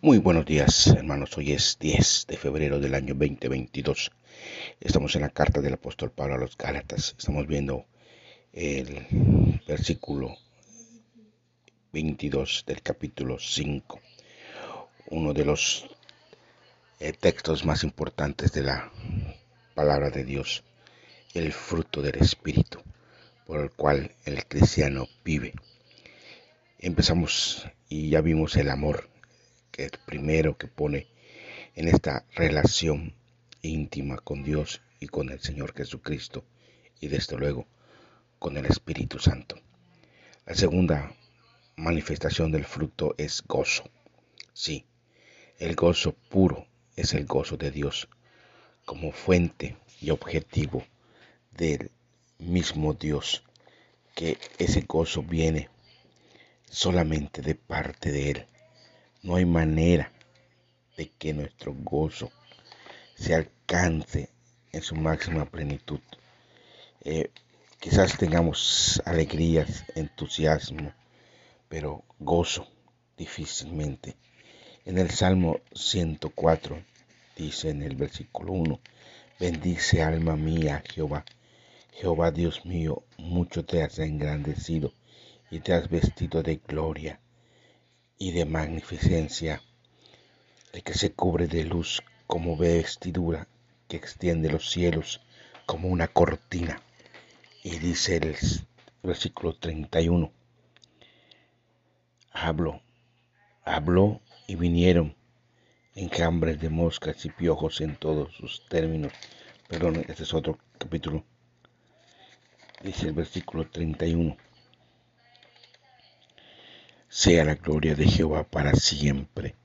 Muy buenos días, hermanos. Hoy es 10 de febrero del año 2022. Estamos en la carta del apóstol Pablo a los Gálatas. Estamos viendo el versículo 22 del capítulo 5. Uno de los eh, textos más importantes de la palabra de Dios. El fruto del Espíritu por el cual el cristiano vive. Empezamos y ya vimos el amor el primero que pone en esta relación íntima con Dios y con el Señor Jesucristo y desde luego con el Espíritu Santo. La segunda manifestación del fruto es gozo. Sí, el gozo puro es el gozo de Dios como fuente y objetivo del mismo Dios, que ese gozo viene solamente de parte de Él no hay manera de que nuestro gozo se alcance en su máxima plenitud. Eh, quizás tengamos alegrías, entusiasmo, pero gozo difícilmente. En el Salmo 104 dice en el versículo 1, bendice alma mía Jehová. Jehová Dios mío, mucho te has engrandecido y te has vestido de gloria y de magnificencia, el que se cubre de luz como vestidura que extiende los cielos como una cortina. Y dice el versículo 31, habló, habló y vinieron enjambres de moscas y piojos en todos sus términos. Perdón, este es otro capítulo. Dice el versículo 31 sea la gloria de Jehová para siempre.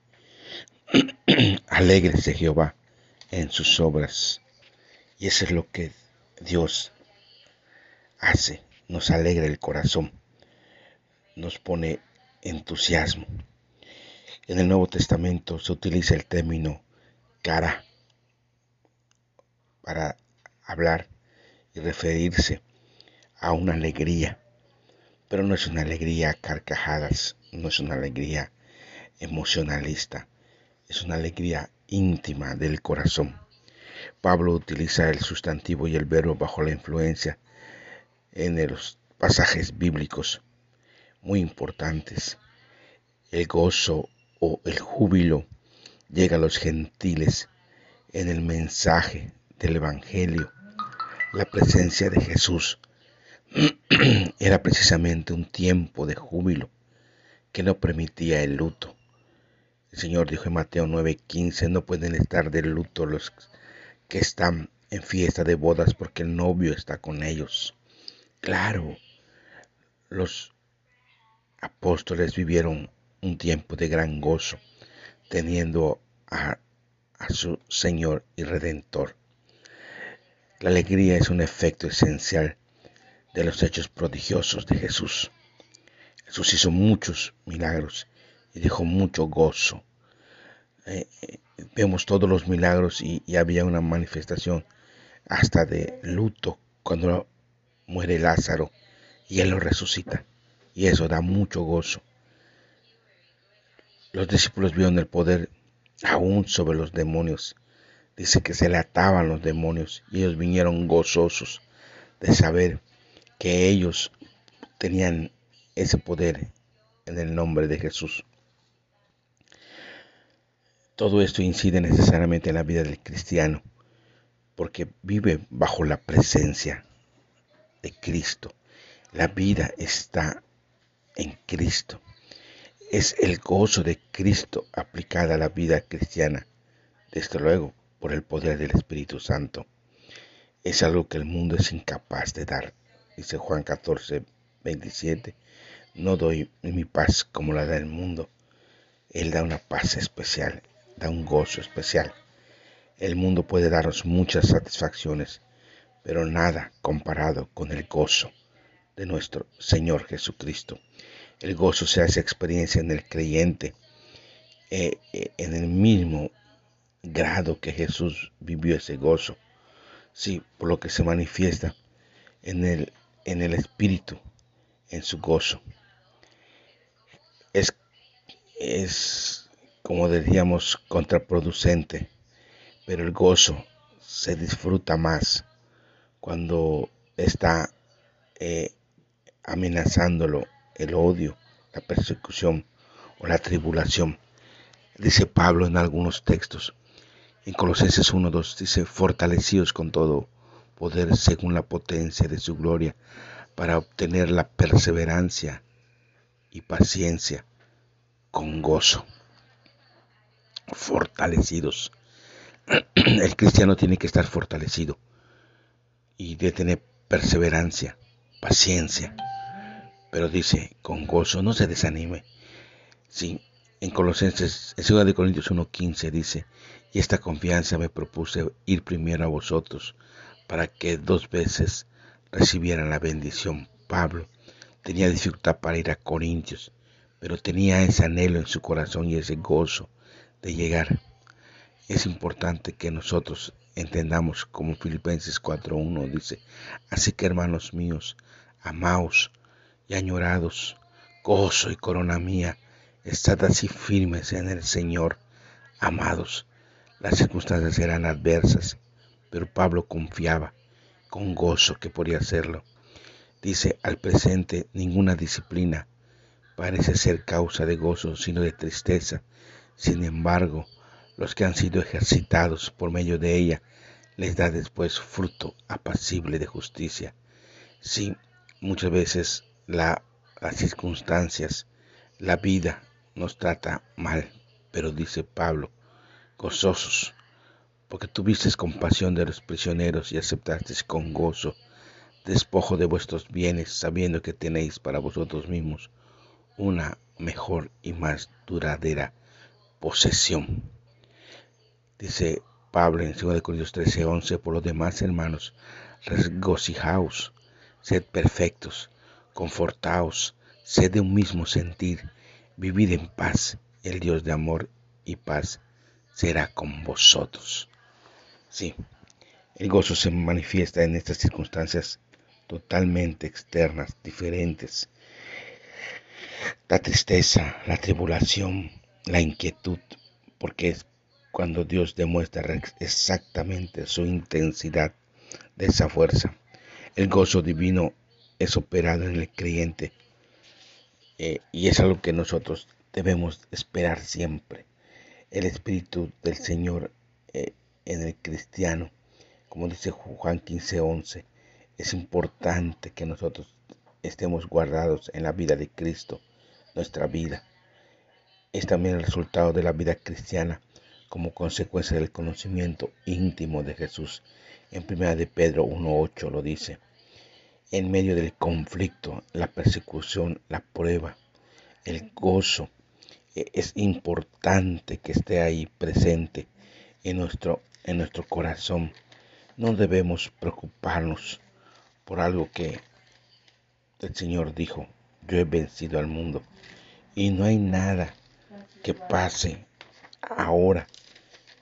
Alégrese Jehová en sus obras. Y eso es lo que Dios hace, nos alegra el corazón, nos pone entusiasmo. En el Nuevo Testamento se utiliza el término cara para hablar y referirse a una alegría pero no es una alegría carcajadas, no es una alegría emocionalista, es una alegría íntima del corazón. Pablo utiliza el sustantivo y el verbo bajo la influencia en los pasajes bíblicos muy importantes. El gozo o el júbilo llega a los gentiles en el mensaje del Evangelio, la presencia de Jesús Era precisamente un tiempo de júbilo que no permitía el luto. El Señor dijo en Mateo 9:15, no pueden estar de luto los que están en fiesta de bodas porque el novio está con ellos. Claro, los apóstoles vivieron un tiempo de gran gozo, teniendo a, a su Señor y Redentor. La alegría es un efecto esencial de los hechos prodigiosos de Jesús. Jesús hizo muchos milagros y dejó mucho gozo. Eh, eh, vemos todos los milagros y, y, había una manifestación hasta de luto cuando muere Lázaro y él lo resucita. Y eso da mucho gozo. Los discípulos vieron el poder aún sobre los demonios. Dice que se le ataban los demonios y ellos vinieron gozosos de saber que ellos tenían ese poder en el nombre de Jesús. Todo esto incide necesariamente en la vida del cristiano, porque vive bajo la presencia de Cristo. La vida está en Cristo. Es el gozo de Cristo aplicada a la vida cristiana, desde luego por el poder del Espíritu Santo. Es algo que el mundo es incapaz de dar dice Juan 14, 27, no doy mi paz como la da el mundo. Él da una paz especial, da un gozo especial. El mundo puede darnos muchas satisfacciones, pero nada comparado con el gozo de nuestro Señor Jesucristo. El gozo se hace experiencia en el creyente, eh, eh, en el mismo grado que Jesús vivió ese gozo. Sí, por lo que se manifiesta en el en el espíritu, en su gozo. Es, es como decíamos, contraproducente, pero el gozo se disfruta más cuando está eh, amenazándolo el odio, la persecución o la tribulación. Dice Pablo en algunos textos. En Colosenses 1.2 dice, fortalecidos con todo poder según la potencia de su gloria, para obtener la perseverancia y paciencia con gozo. Fortalecidos. El cristiano tiene que estar fortalecido y de tener perseverancia, paciencia. Pero dice, con gozo, no se desanime. Sí, en Colosenses, en 2 de Corintios 1.15 dice, y esta confianza me propuse ir primero a vosotros, para que dos veces recibieran la bendición. Pablo tenía dificultad para ir a Corintios, pero tenía ese anhelo en su corazón y ese gozo de llegar. Es importante que nosotros entendamos como Filipenses 4.1 dice, así que hermanos míos, amaos y añorados, gozo y corona mía, estad así firmes en el Señor, amados. Las circunstancias eran adversas, pero Pablo confiaba con gozo que podía hacerlo. Dice, al presente ninguna disciplina parece ser causa de gozo, sino de tristeza. Sin embargo, los que han sido ejercitados por medio de ella les da después fruto apacible de justicia. Sí, muchas veces las circunstancias, la vida nos trata mal, pero dice Pablo, gozosos, porque tuviste compasión de los prisioneros y aceptaste con gozo despojo de vuestros bienes, sabiendo que tenéis para vosotros mismos una mejor y más duradera posesión. Dice Pablo en 2 Corintios 13, 11, por lo demás, hermanos, regocijaos, sed perfectos, confortaos, sed de un mismo sentir, vivid en paz, el Dios de amor y paz será con vosotros. Sí, el gozo se manifiesta en estas circunstancias totalmente externas, diferentes. La tristeza, la tribulación, la inquietud, porque es cuando Dios demuestra exactamente su intensidad de esa fuerza. El gozo divino es operado en el creyente eh, y es algo que nosotros debemos esperar siempre. El Espíritu del Señor eh, en el cristiano, como dice Juan 15:11, es importante que nosotros estemos guardados en la vida de Cristo, nuestra vida. Es también el resultado de la vida cristiana como consecuencia del conocimiento íntimo de Jesús. En 1 de Pedro 1.8 lo dice. En medio del conflicto, la persecución, la prueba, el gozo, e, es importante que esté ahí presente en nuestro, en nuestro corazón. No debemos preocuparnos por algo que el Señor dijo, yo he vencido al mundo. Y no hay nada que pase ahora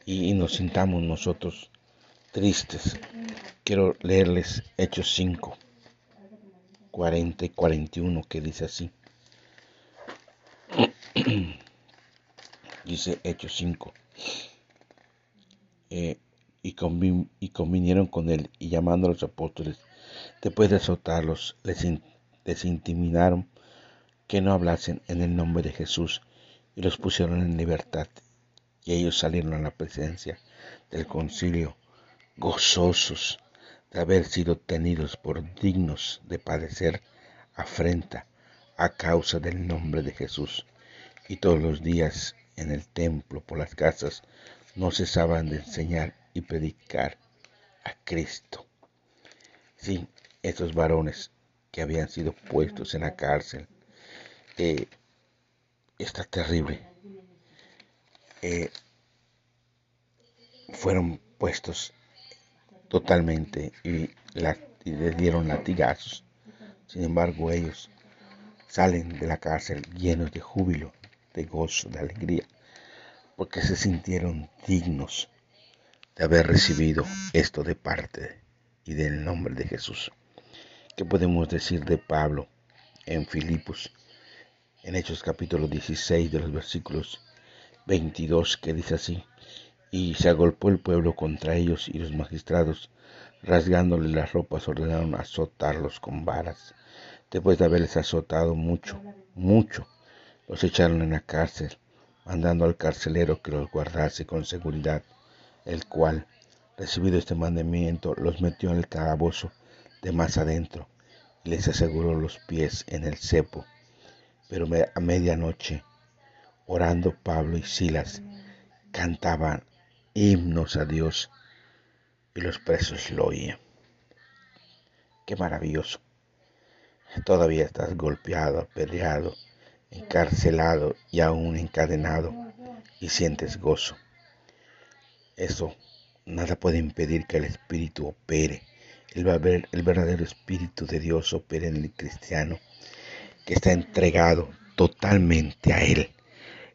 y nos sintamos nosotros tristes. Quiero leerles Hechos 5, 40 y 41 que dice así. dice Hechos 5. Eh, y, y, convinieron con él y llamando a los apóstoles, después de azotarlos, les, les intimidaron que no hablasen en el nombre de Jesús y los pusieron en libertad y ellos salieron a la presencia del concilio gozosos de haber sido tenidos por dignos de padecer afrenta a causa del nombre de Jesús. Y todos los días en el templo por las casas no cesaban de enseñar y predicar a Cristo. Sí, estos varones que habían sido puestos en la cárcel, eh, está terrible eh, fueron puestos totalmente y, les dieron latigazos. Sin embargo, ellos salen de la cárcel llenos de júbilo, de gozo, de alegría, porque se sintieron dignos de haber recibido esto de parte y del nombre de Jesús. ¿Qué podemos decir de Pablo en Filipos, en Hechos capítulo 16 de los versículos 22 que dice así, y se agolpó el pueblo contra ellos y los magistrados, rasgándoles las ropas, ordenaron azotarlos con varas. Después de haberles azotado mucho, mucho, los echaron en la cárcel, mandando al carcelero que los guardase con seguridad, el cual, recibido este mandamiento, los metió en el calabozo de más adentro y les aseguró los pies en el cepo. Pero a medianoche, orando Pablo y Silas, cantaban himnos a Dios y los presos lo oían. Qué maravilloso. Todavía estás golpeado, apedreado, encarcelado y aún encadenado y sientes gozo. Eso nada puede impedir que el Espíritu opere, el, el verdadero Espíritu de Dios opere en el cristiano que está entregado totalmente a Él.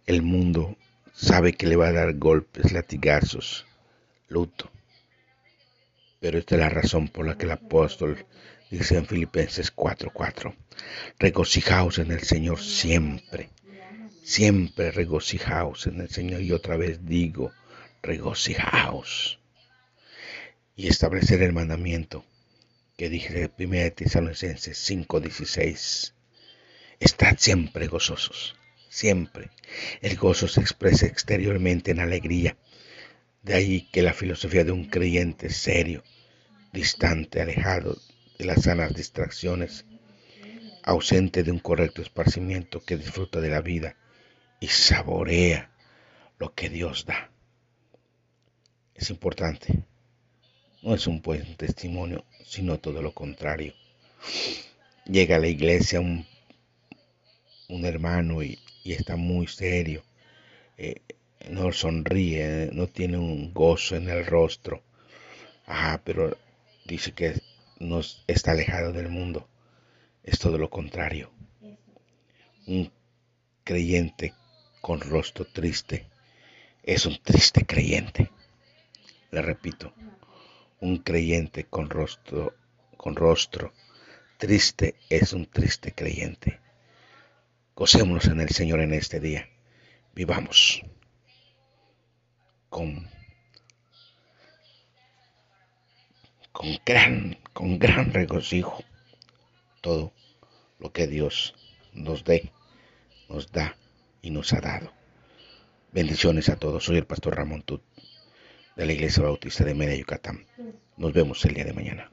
El mundo sabe que le va a dar golpes, latigazos, luto. Pero esta es la razón por la que el apóstol dice en Filipenses 4:4, regocijaos en el Señor siempre, siempre regocijaos en el Señor. Y otra vez digo, regocijaos. Y establecer el mandamiento que dije en 1 Tesalonicenses 5:16, estad siempre gozosos siempre. El gozo se expresa exteriormente en alegría. De ahí que la filosofía de un creyente serio, distante, alejado de las sanas distracciones, ausente de un correcto esparcimiento que disfruta de la vida y saborea lo que Dios da. Es importante. No es un buen testimonio, sino todo lo contrario. Llega a la iglesia un, un hermano y y está muy serio. Eh, no sonríe, no tiene un gozo en el rostro. Ah, pero dice que no está alejado del mundo. Es todo lo contrario. Un creyente con rostro triste es un triste creyente. Le repito, un creyente con rostro con rostro triste es un triste creyente. Gocémonos en el Señor en este día. Vivamos con, con, gran, con gran regocijo todo lo que Dios nos dé, nos da y nos ha dado. Bendiciones a todos. Soy el pastor Ramón Tut de la Iglesia Bautista de Media Yucatán. Nos vemos el día de mañana.